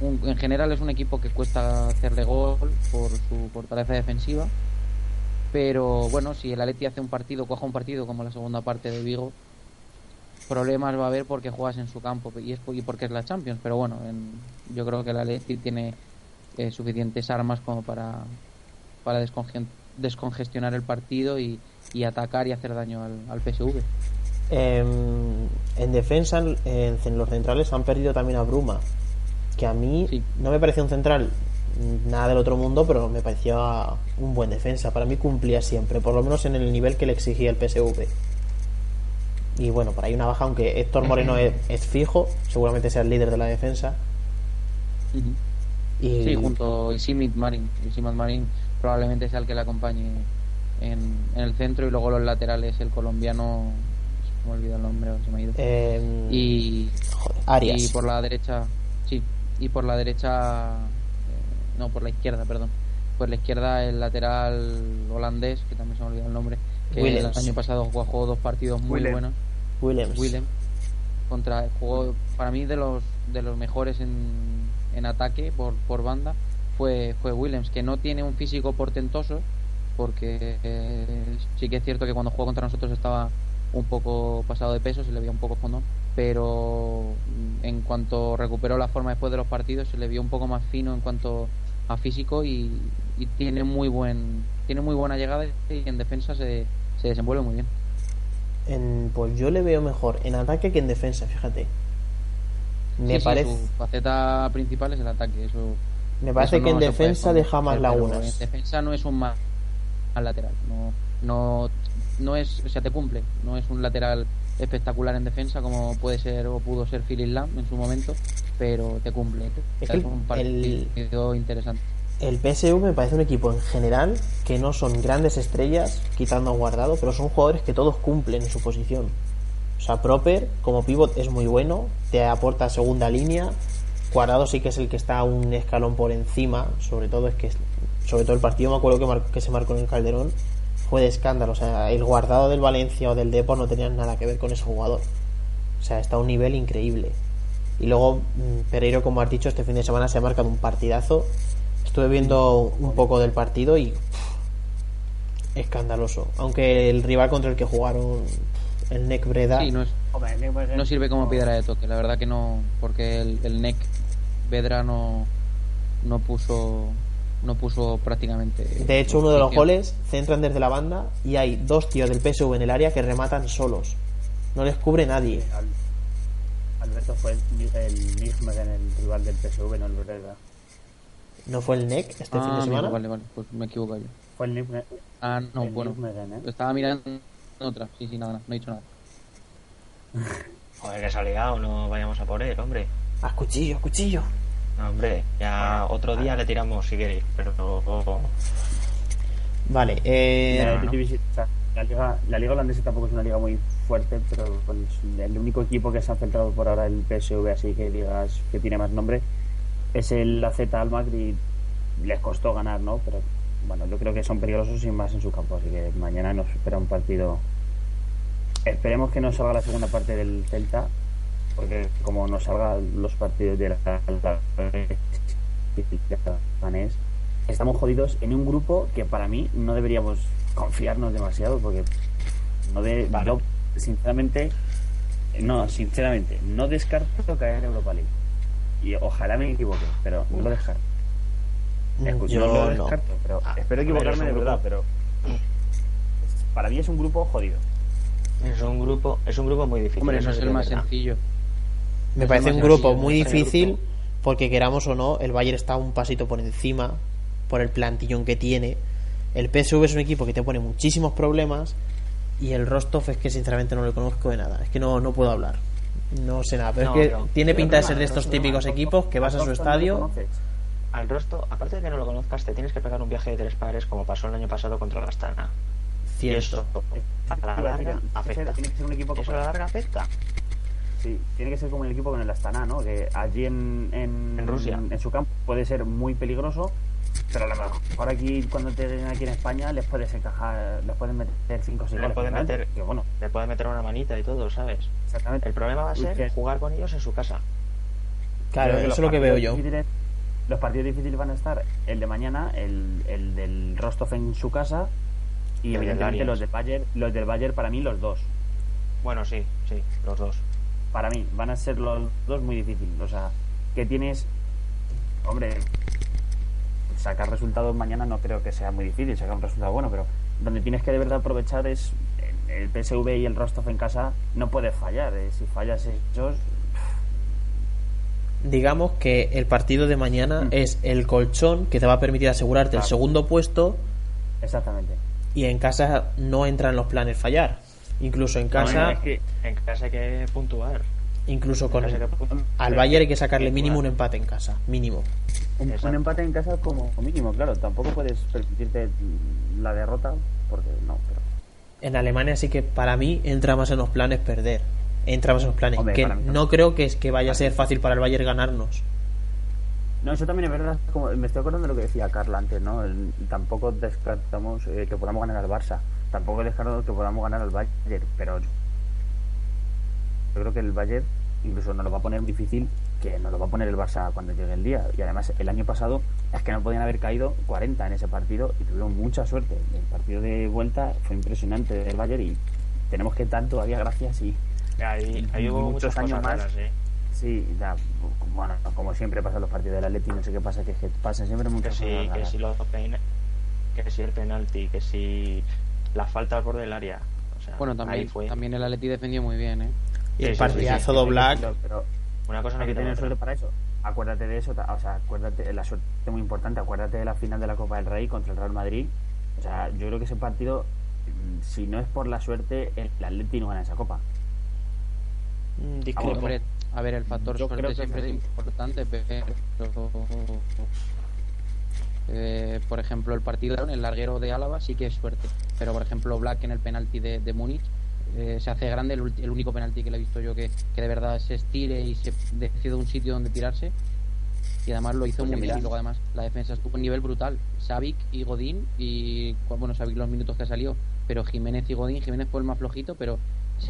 En general es un equipo que cuesta hacerle gol por su fortaleza defensiva, pero bueno, si el Atleti hace un partido, coja un partido como la segunda parte de Vigo, problemas va a haber porque juegas en su campo y es y porque es la Champions, pero bueno, en- yo creo que el Atleti tiene eh, suficientes armas como para para descongestionar el partido y, y atacar y hacer daño al, al PSV. Em, en defensa, en, en los centrales han perdido también a Bruma, que a mí Sí. no me parecía un central nada del otro mundo, pero me parecía un buen defensa. Para mí cumplía siempre, por lo menos en el nivel que le exigía el PSV. Y bueno, por ahí una baja, aunque Héctor Moreno es, es fijo, seguramente sea el líder de la defensa. Y Sí, junto a Isimit Marin. Isimit Marin probablemente sea el que le acompañe en, en el centro y luego los laterales el colombiano, me olvidado el nombre, se me ha ido. em, y, Arias. y por la derecha, sí, y por la derecha, no, por la izquierda, perdón. Por la izquierda el lateral holandés, que también se me ha olvidado el nombre, que Willems. el año pasado jugó dos partidos muy Willem. buenos. Williams. Willem contra jugó para mí de los de los mejores en, en ataque por, por banda fue fue Willems que no tiene un físico portentoso porque eh, sí que es cierto que cuando jugó contra nosotros estaba un poco pasado de peso se le veía un poco fondo pero en cuanto recuperó la forma después de los partidos se le vio un poco más fino en cuanto a físico y, y tiene muy buen tiene muy buena llegada y en defensa se, se desenvuelve muy bien En- pues yo le veo mejor en ataque que en defensa, fíjate. Me Sí, sí, parece, su faceta principal es el ataque. Eso, me parece eso que no en defensa deja más lagunas. En defensa no es un mal lateral. No, no, no es, o sea, te cumple. No es un lateral espectacular en defensa como puede ser o pudo ser Philip Lam en su momento, pero te cumple. Es que un el- partido interesante. El PSV me parece un equipo en general que no son grandes estrellas, quitando a Guardado, pero son jugadores que todos cumplen en su posición. O sea, Proper como pivot es muy bueno, te aporta segunda línea. Guardado sí que es el que está un escalón por encima, sobre todo es que sobre todo el partido me acuerdo que, mar- que se marcó en el Calderón fue de escándalo, o sea, el Guardado del Valencia o del Depor no tenían nada que ver con ese jugador. O sea, está a un nivel increíble. Y luego mm, Pereiro, como has dicho, este fin de semana se ha marcado un partidazo. Estuve viendo un poco del partido y pff, escandaloso. Aunque el rival contra el que jugaron, el NEC Breda, Sí, es, no sirve como piedra de toque. La verdad que no, porque el, el NEC Vedra no, no puso no puso prácticamente. de hecho uno de los goles centran desde la banda y hay dos tíos del PSV en el área que rematan solos. No les cubre nadie. Al- Alberto fue el, el Nijmegen, el rival del PSV, no el Breda. ¿No fue el NEC este Ah, fin de semana? vale, vale, pues me equivoco yo. Fue el Nijmegen. Ah, no, el bueno. Nijmegen, ¿eh? Estaba mirando otra. Sí, sí, nada, nada, no he dicho nada. *laughs* Joder, que se ha liado, no vayamos a por él, hombre. A cuchillo, a cuchillo. No, hombre, ya otro día le tiramos si queréis, pero Vale, eh, La, no. Liga, la liga holandesa tampoco es una liga muy fuerte, pero pues, el único equipo que se ha centrado por ahora el PSV, así que digas que tiene más nombre, es el AZ Almagr y les costó ganar, ¿no? Pero bueno, yo creo que son peligrosos y más en su campo, así que mañana nos espera un partido. Esperemos que no salga la segunda parte del Celta, porque como no salga los partidos de la, la- Ganés, estamos jodidos en un grupo que para mí no deberíamos confiarnos demasiado porque no de, Vale. yo, sinceramente no sinceramente no descarto caer en Europa League y ojalá me equivoque pero no lo descarto Escu- yo no lo no. descarto pero espero A ver, es equivocarme de verdad pero para mí es un grupo jodido. Es un grupo, es un grupo muy difícil. Hombre, eso no es el más verdad. sencillo. Me Es parece un grupo muy difícil grupo. porque queramos o no, el Bayern está un pasito por encima por el plantillón que tiene. El PSV es un equipo que te pone muchísimos problemas y el Rostov es que sinceramente no lo conozco de nada. Es que no, no puedo hablar. No sé nada, pero No, es que pero- tiene pinta de ser de estos típicos no, equipos que vas a su estadio. Al rostro, aparte de que no lo conozcas, te tienes que pegar un viaje de tres pares como pasó el año pasado contra la Astana. Y Cierto. eso a la larga afecta. ser- tiene que ser un equipo Eso a la larga afecta. Sí, tiene que ser como el equipo con el Astana, ¿no? Que allí en, en, En Rusia. en su campo puede ser muy peligroso, pero a lo mejor aquí cuando te den aquí en España les puedes encajar, les pueden meter 5 o 6 Le goles. pueden meter, Que bueno, le pueden meter una manita y todo, ¿sabes? exactamente. El problema va a ser que- jugar con ellos en su casa. Claro, eso es lo que veo yo. los partidos difíciles van a estar el de mañana, el, el del Rostov en su casa y evidentemente los del Bayern, los del Bayern para mí los dos. Bueno, sí, sí, los dos. Para mí van a ser los dos muy difíciles. O sea, que tienes, hombre, sacar resultados mañana no creo que sea muy difícil, sacar un resultado bueno, pero donde tienes que de verdad aprovechar es el PSV y el Rostov en casa no puedes fallar. eh. Si fallas ellos, Digamos que el partido de mañana Mm. es el colchón que te va a permitir asegurarte el segundo puesto exactamente. y en casa no entran los planes fallar. Incluso en casa, Bueno, es que en casa hay que puntuar. incluso con el- puntuar. al Bayern hay que sacarle mínimo un empate en casa, mínimo. Un, empate en casa como mínimo, claro. Tampoco puedes permitirte la derrota porque no, pero En Alemania sí que para mí entra más en los planes perder. Entra más en los planes. Hombre, que no creo que es que vaya a ser fácil para el Bayern ganarnos. No, eso también es verdad. Como, me estoy acordando de lo que decía Carla antes, ¿no? El- tampoco descartamos eh, que podamos ganar al Barça. Tampoco descartamos que podamos ganar al Bayern. Pero yo creo que el Bayern incluso nos lo va a poner difícil que nos lo va a poner el Barça cuando llegue el día. Y además, el año pasado es que no podían haber caído 40 en ese partido y tuvieron mucha suerte. El partido de vuelta fue impresionante del Bayern y tenemos que dar todavía gracias y hubo Muchos años más. raras, ¿eh? Sí, ya, bueno, como siempre pasa en los partidos del Atleti, no sé qué pasa, que, es que pasan siempre muchas que si, los que si el penalti, que si la falta al borde del área. O sea, Bueno, ahí también, fue. también el Atleti defendió muy bien, ¿eh? Y Sí, el sí, partidazo sí, que Black. Pero Una cosa no hay que tener suerte para eso. Acuérdate de eso, o sea, acuérdate la suerte muy importante, acuérdate de la final de la Copa del Rey contra el Real Madrid. O sea, yo creo que ese partido, mm, si no es por la suerte, el Atleti no gana esa Copa. Mm, discrepo. A ver, el factor Yo creo suerte que siempre es importante, pero... eh, por ejemplo, el partido en el larguero de Álava sí que es suerte. Pero, por ejemplo, Black en el penalti de, de Múnich eh, se hace grande, el, el único penalti que le he visto yo que, que de verdad se estire y se decide un sitio donde tirarse. Y además lo hizo Porque muy bien. Y luego, además, la defensa estuvo a un nivel brutal. Savic y Godín, y bueno, Savic los minutos que salió, pero Jiménez y Godín, Jiménez fue el más flojito, pero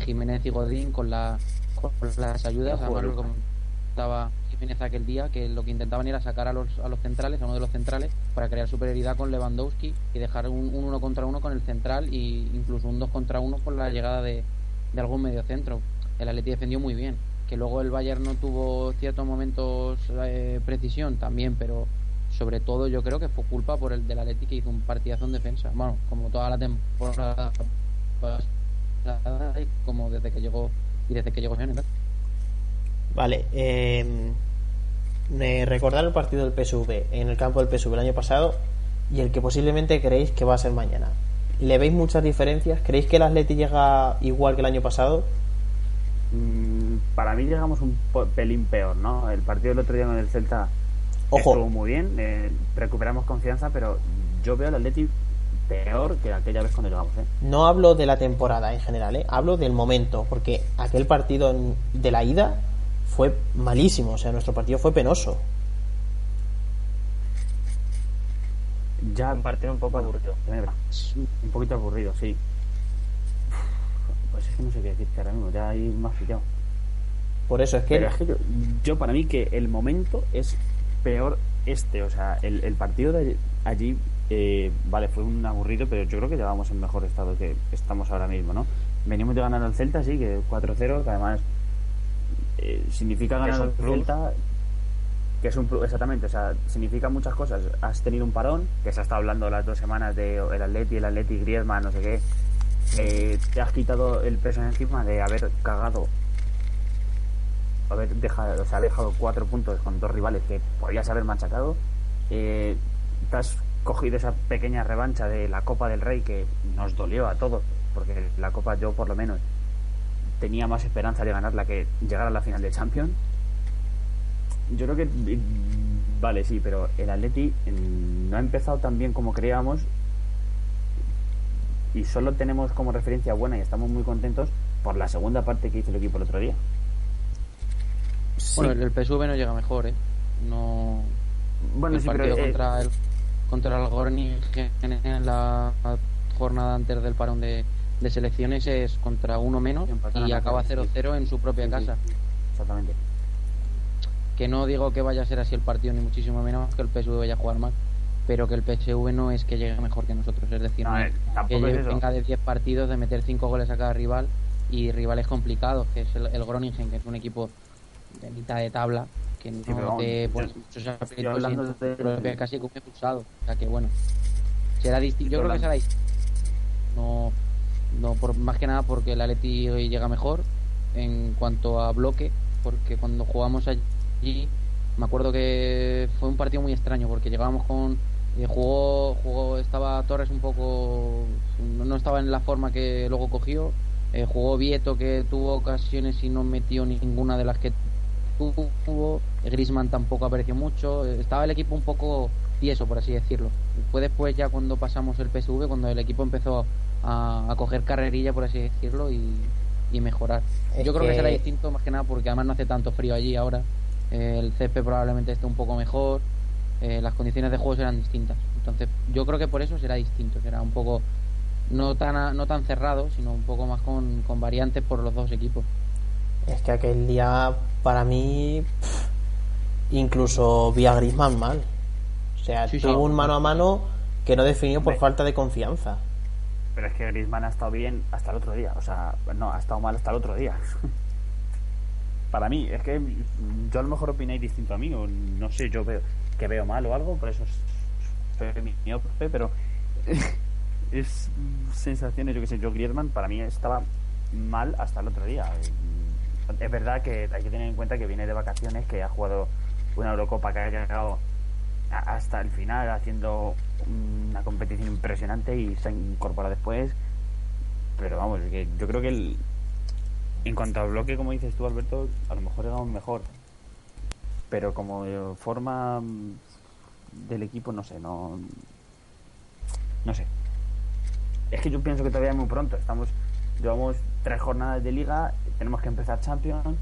Jiménez y Godín con, la, con las ayudas, además jugaron. Aquel día, que lo que intentaban era sacar a los, a los centrales, a uno de los centrales, para crear superioridad con Lewandowski y dejar un, un uno contra uno con el central e incluso un dos contra uno con la llegada de, de algún mediocentro. El Atleti defendió muy bien. Que luego el Bayern no tuvo ciertos momentos eh, precisión también, pero sobre todo yo creo que fue culpa por el del Atleti que hizo un partidazo en defensa. Bueno, como toda la temporada como desde que llegó y desde que llegó. Vale, eh, eh, recordar el partido del PSV en el campo del PSV el año pasado y el que posiblemente creéis que va a ser mañana. ¿Le veis muchas diferencias? ¿Creéis que el Atleti llega igual que el año pasado? Mm, para mí llegamos un pelín peor, ¿no? El partido del otro día con el Celta Ojo. estuvo muy bien, eh, recuperamos confianza, pero yo veo al Atleti peor que aquella vez cuando llegamos, ¿eh? No hablo de la temporada en general, ¿eh? hablo del momento, porque aquel partido de la ida fue malísimo, o sea, nuestro partido fue penoso. Ya Un partido un poco aburrido. Ya. Un poquito aburrido, sí. Pues es que no sé qué decir, que ahora mismo ya hay más pillado. Por eso es que Pero es que yo, yo para mí que el momento es peor este, o sea, el, el partido de allí, eh, vale, fue un aburrido, pero yo creo que llevamos en mejor estado que estamos ahora mismo, ¿no? Venimos de ganar al Celta, sí, que 4-0, que además eh, significa ganar al. Celta, que es un exactamente, o sea, significa muchas cosas. Has tenido un parón, que se ha estado hablando las dos semanas de el Atleti, el Atleti, Griezmann, no sé qué. eh, te has quitado el peso encima de haber cagado, haber dejado, o sea, dejado cuatro puntos con dos rivales que podías haber machacado. Eh, te has cogido esa pequeña revancha de la Copa del Rey que nos dolió a todos, porque la Copa yo por lo menos tenía más esperanza de ganarla que llegar a la final de Champions. Yo creo que mm, vale, sí, pero el Atleti no ha empezado tan bien como creíamos y solo tenemos como referencia buena y estamos muy contentos por la segunda parte que hizo el equipo el otro día. Bueno, el, PSV no llega mejor, ¿eh? No. Bueno, el sí, partido pero, eh, contra el contra el Groningen en la jornada antes del parón de, de selecciones es contra uno menos y a acaba cero, 0-0 en su propia Sí, sí. casa. Exactamente. Que no digo que vaya a ser así el partido, ni muchísimo menos que el PSV vaya a jugar mal, pero que el PSV no es que llegue mejor que nosotros. Es decir, No, no eh, es que es venga de 10 partidos de meter 5 goles a cada rival y rivales complicados, que es el, el Groningen, que es un equipo de mitad de tabla, que no pero vamos, te yo muchos aprietos y de- y como expulsado. O sea que bueno, será distinto. Yo creo que será distinto. No, no por, más que nada porque el Atleti hoy llega mejor en cuanto a bloque, porque cuando jugamos allí, me acuerdo que fue un partido muy extraño porque llegábamos con eh, jugó, jugó, estaba Torres un poco, no, estaba en la forma que luego cogió, eh, jugó Vieto que tuvo ocasiones y no metió ninguna de las que tuvo, Grisman tampoco apareció mucho, eh, estaba el equipo un poco tieso por así decirlo. Fue después ya cuando pasamos el PSV cuando el equipo empezó a, a coger carrerilla por así decirlo y, y mejorar. Es Yo creo que... que- será distinto más que nada porque además no hace tanto frío allí ahora. Eh, el césped probablemente esté un poco mejor. eh, las condiciones de juego serán distintas. Entonces, yo creo que por eso será distinto. Será un poco no tan a- no tan cerrado, sino un poco más con, con variantes por los dos equipos. Es que aquel día, para mí, pff, incluso vi a Griezmann mal. O sea, Sí, sí. tuvo un mano a mano que no definió por Hombre. falta de confianza. Pero es que Griezmann ha estado bien hasta el otro día. O sea, no, ha estado mal hasta el otro día. *laughs* Para mí, es que yo a lo mejor opináis distinto a mí, o no sé, yo veo que veo mal o algo, por eso soy mi miope, pero *laughs* es sensaciones, yo que sé, yo Griezmann para mí estaba mal hasta el otro día. Es verdad que hay que tener en cuenta que viene de vacaciones, que ha jugado una Eurocopa que ha llegado hasta el final haciendo una competición impresionante y se incorpora después. Pero vamos, yo creo que el, en cuanto a bloque, como dices tú, Alberto, a lo mejor un mejor. Pero como forma mm, del equipo, no sé, no. No sé. Es que yo pienso que todavía es muy pronto. Estamos, llevamos tres jornadas de liga, tenemos que empezar Champions,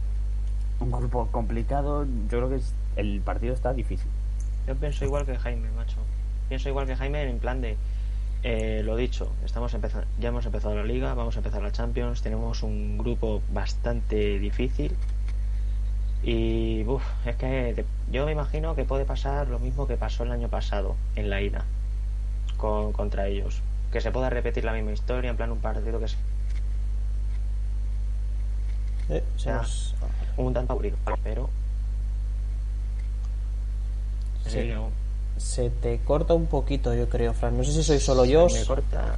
un grupo complicado. Yo creo que es- el partido está difícil. Yo pienso igual que Jaime, macho. Pienso igual que Jaime en plan de eh, lo dicho, estamos empezando, ya hemos empezado la liga, vamos a empezar la Champions, tenemos un grupo bastante difícil y uf, es que te- yo me imagino que puede pasar lo mismo que pasó el año pasado en la ida con, contra ellos, que se pueda repetir la misma historia en plan un partido que Eh, se Ya. nos- un tanto aburrido, pero Sí. eh, se te corta un poquito, yo creo, Fran. No sé si soy solo yo. me corta.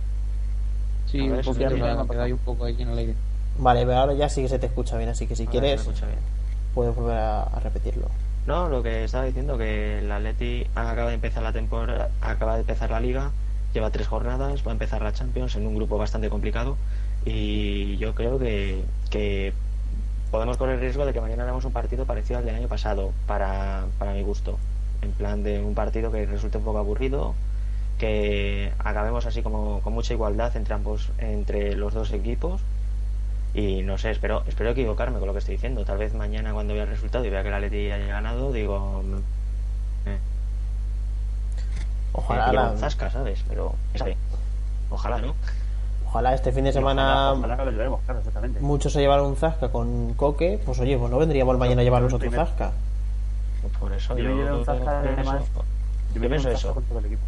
Sí, un poquito, me un poco ahí en el aire. Vale, pero ahora ya sí que se te escucha bien, así que si Ahora se quieres, bien. puedes volver a, a repetirlo. No, lo que estaba diciendo que el Atleti acaba de empezar la temporada, acaba de empezar la liga, lleva tres jornadas, va a empezar la Champions en un grupo bastante complicado y yo creo que, que podemos correr el riesgo de que mañana hagamos un partido parecido al del año pasado para, para mi gusto, en plan de un partido que resulte un poco aburrido, que acabemos así como con mucha igualdad entre ambos, entre los dos equipos y no sé, espero, espero equivocarme con lo que estoy diciendo. Tal vez mañana cuando vea el resultado y vea que el Atleti haya ganado, digo... mm, Eh, Ojalá, eh, la- un zasca, ¿sabes? Pero, ¿sabe? Ojalá, ¿no? ojalá este fin de semana Ojalá, ojalá lo veremos, claro, exactamente. muchos se llevaron un zasca con Coque. Pues oye, pues no vendríamos mañana a llevarnos otro Primero. Por eso Yo me llevé un zasca, pienso- además, yo me pienso eso. tazo con todo el equipo.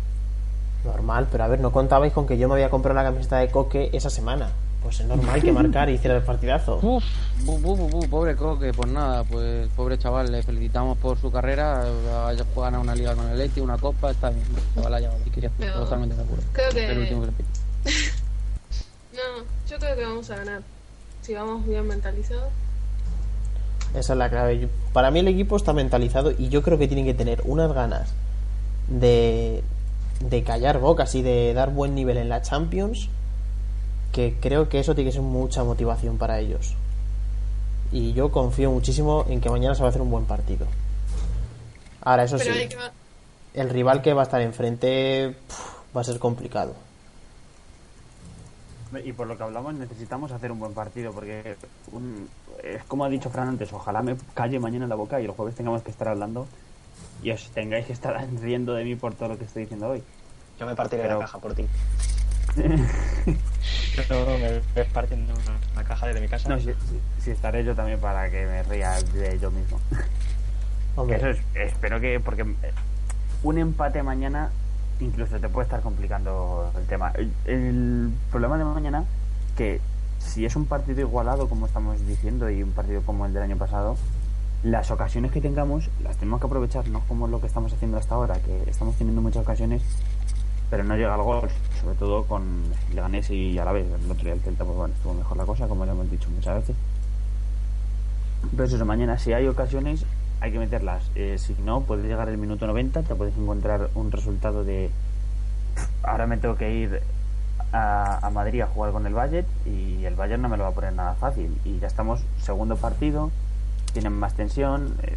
Normal, pero a ver, no contabais con que yo me había comprado la camiseta de Coque esa semana. Pues es normal que marcar y hiciera el partidazo. *laughs* Uf, bu, bu, bu, bu, pobre Coque, pues nada, pues pobre chaval, le felicitamos por su carrera, ha ganado una liga con el Leti, una copa, está bien, chaval ha llegado, y quería totalmente de acuerdo. creo que- Es el último que le pido. *laughs* No, Yo creo que vamos a ganar. Si vamos bien mentalizados. Esa es la clave. Para mí el equipo está mentalizado y yo creo que tienen que tener unas ganas de, de callar bocas y de dar buen nivel en la Champions que creo que eso tiene que ser mucha motivación para ellos. Y yo confío muchísimo en que mañana se va a hacer un buen partido. Ahora, eso Pero sí, hay que... el rival que va a estar enfrente va a ser complicado. Y por lo que hablamos, necesitamos hacer un buen partido, porque un- es como ha dicho Fran antes, ojalá me calle mañana en la boca y el jueves tengamos que estar hablando y os tengáis que estar *laughs* riendo de mí por todo lo que estoy diciendo hoy. Yo me partiré Pero- la caja por ti. *laughs* No, me ves partiendo la caja desde mi casa. No, si, si- si estaré yo también para que me ría de yo mismo. *laughs* Hombre, Eso es, espero que, porque eh, un empate mañana incluso te puede estar complicando el tema. El, el problema de mañana, que si es un partido igualado, como estamos diciendo, y un partido como el del año pasado, las ocasiones que tengamos las tenemos que aprovechar, no como lo que estamos haciendo hasta ahora, que estamos teniendo muchas ocasiones, pero no llega al gol, sobre todo con Leganés y a la vez. El otro día el Celta, pues bueno, estuvo mejor la cosa, como ya hemos dicho muchas veces. Pero eso, mañana si hay ocasiones hay que meterlas. Eh, si no, puedes llegar el minuto 90, te puedes encontrar un resultado de... Ahora me tengo que ir a, a Madrid a jugar con el Bayern y el Bayern no me lo va a poner nada fácil. Y ya estamos, segundo partido, tienen más tensión. eh,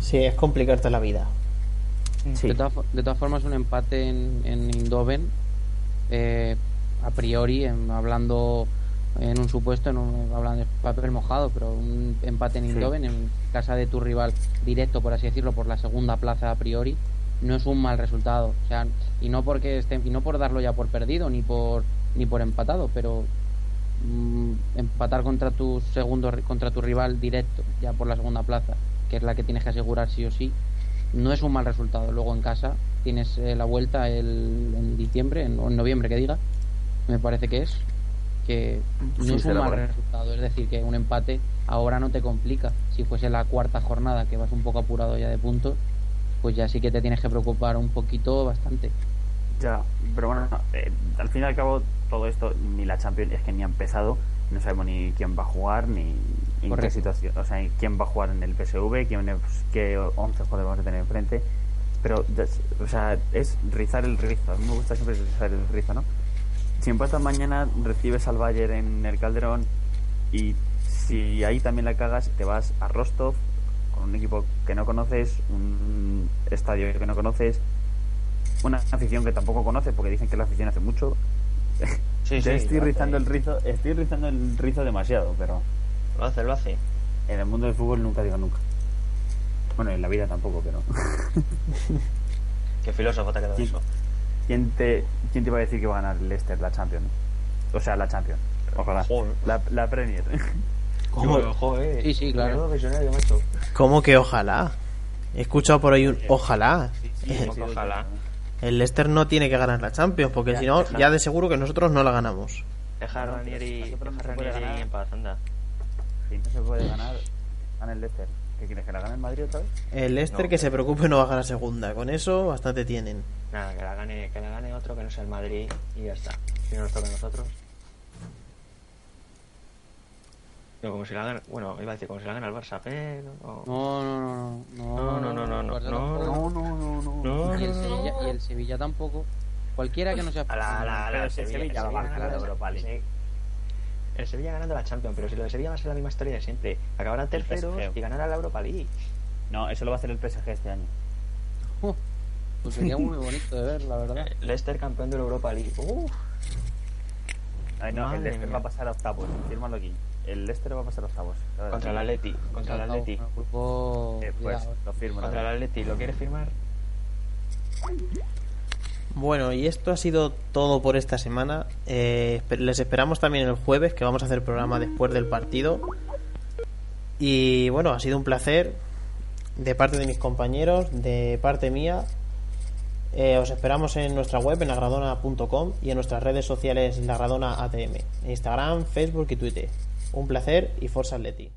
sí, es complicarte la vida. sí. De, todas, de todas formas, un empate en, en Indoven, eh, a priori, en- hablando en un supuesto, en un, hablando de papel mojado, pero un empate en Sí. Indoven, en casa de tu rival directo, por así decirlo, por la segunda plaza a priori, no es un mal resultado. O sea, y no porque esté, y no por darlo ya por perdido ni por ni por empatado, pero mm, empatar contra tu segundo contra tu rival directo ya por la segunda plaza, que es la que tienes que asegurar sí o sí, no es un mal resultado. Luego en casa tienes eh, la vuelta el, en diciembre, en, o en noviembre que diga, me parece que es, que no Sí, es un mal resultado. Es decir, que un empate ahora no te complica. Si fuese la cuarta jornada, que vas un poco apurado ya de puntos, pues ya sí que te tienes que preocupar un poquito bastante. Ya, pero bueno, eh, al fin y al cabo todo esto, ni la Champions es que ni ha empezado, no sabemos ni quién va a jugar, ni en qué situación, o sea, quién va a jugar en el PSV, quién, es- qué 11 podemos tener enfrente, pero, o sea, es rizar el rizo, a mí me gusta siempre rizar el rizo, ¿no? Si empatas mañana, recibes al Bayern en el Calderón y si ahí también la cagas, te vas a Rostov con un equipo que no conoces, un estadio que no conoces, una afición que tampoco conoces porque dicen que la afición hace mucho. Sí, *laughs* estoy rizando el rizo, estoy rizando el rizo demasiado, pero Lo hace, lo hace. en el mundo del fútbol nunca digo nunca. Bueno, en la vida tampoco, pero *laughs* Qué filósofo te ha quedado ¿Quién? eso. ¿quién te quién te iba a decir que va a ganar Leicester la Champions? O sea, la Champions. Ojalá. Joder. La, la Premier. *laughs* Joder, joder. Sí, sí, claro. ¿Cómo que ojalá? He escuchado por ahí un ojalá. Ojalá. El Leicester no tiene que ganar la Champions, porque si no, ya de seguro que nosotros no la ganamos. Deja a Ranieri, no en paz, anda. Si no se puede ganar, gana el Leicester. ¿Qué quieres que la gane el Madrid otra vez? El Leicester No. que se preocupe no va a ganar segunda. Con eso bastante tienen. Nada, que la gane, que la gane otro que no sea el Madrid y ya está. Si no nos toca a nosotros. No, como si la gana, bueno, iba a decir como si la gana el Barça, pero no. No, no, no, no, No, no, no, no, no, no, no, no. No, Y el no, no, Sevilla, no. y el Sevilla tampoco. Cualquiera que no sea. A la, la, la, el Sevilla va a ganar ganando- la Europa League. El Sevilla ganando la Champions, pero si lo de Sevilla va a ser la misma historia de siempre. Acabará terceros y ganará la Europa League. No, eso lo va a hacer el PSG este año. Pues sería muy bonito de ver, la verdad. *laughs* Leicester campeón de la Europa League. Uf, Ay, no, Madre el Leicester mía. va a pasar a octavos. Fírmalo aquí. El Leicester va a pasar a octavos. contra el Atleti, contra el Atleti. Grupo. Eh, pues lo firmo. la Contra el. Atleti, ¿lo quieres firmar? Bueno, y esto ha sido todo por esta semana. Eh, les esperamos también el jueves, que vamos a hacer programa después del partido. Y bueno, ha sido un placer de parte de mis compañeros, de parte mía. Eh, os esperamos en nuestra web, en agradona.com y en nuestras redes sociales, la Agradona ATM, en Instagram, Facebook y Twitter. Un placer y Forza Atleti.